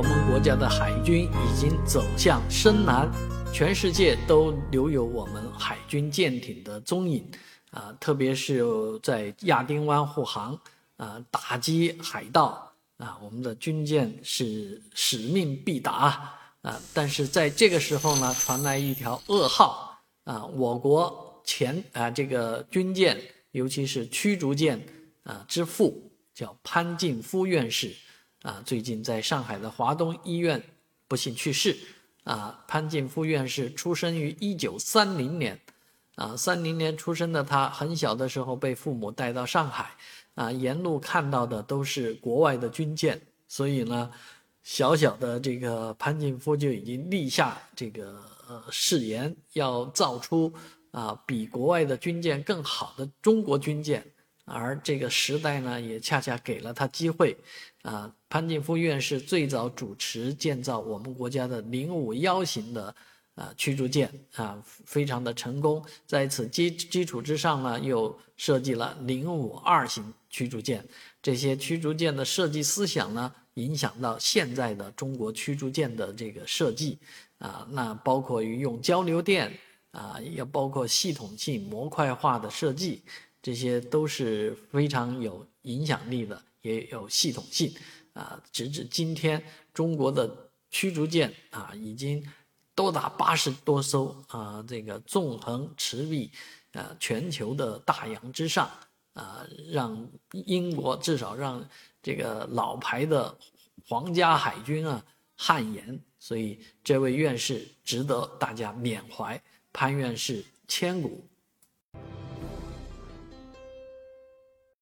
我们国家的海军已经走向深蓝，全世界都留有我们海军舰艇的踪影，啊，特别是在亚丁湾护航，啊，打击海盗，啊，我们的军舰是使命必达，啊，但是在这个时候呢，传来一条噩耗，啊，我国前啊这个军舰，尤其是驱逐舰，啊之父叫潘敬夫院士。啊，最近在上海的华东医院不幸去世。啊，潘敬夫院士出生于一九三零年，啊，三零年出生的他，很小的时候被父母带到上海，啊，沿路看到的都是国外的军舰，所以呢，小小的这个潘敬夫就已经立下这个呃誓言，要造出啊比国外的军舰更好的中国军舰。而这个时代呢，也恰恰给了他机会，啊，潘敬夫院士最早主持建造我们国家的零五幺型的啊驱逐舰啊，非常的成功。在此基基础之上呢，又设计了零五二型驱逐舰。这些驱逐舰的设计思想呢，影响到现在的中国驱逐舰的这个设计啊，那包括于用交流电啊，也包括系统性模块化的设计。这些都是非常有影响力的，也有系统性，啊，直至今天，中国的驱逐舰啊，已经多达八十多艘啊，这个纵横驰骋，啊，全球的大洋之上，啊，让英国至少让这个老牌的皇家海军啊汗颜，所以这位院士值得大家缅怀，潘院士千古。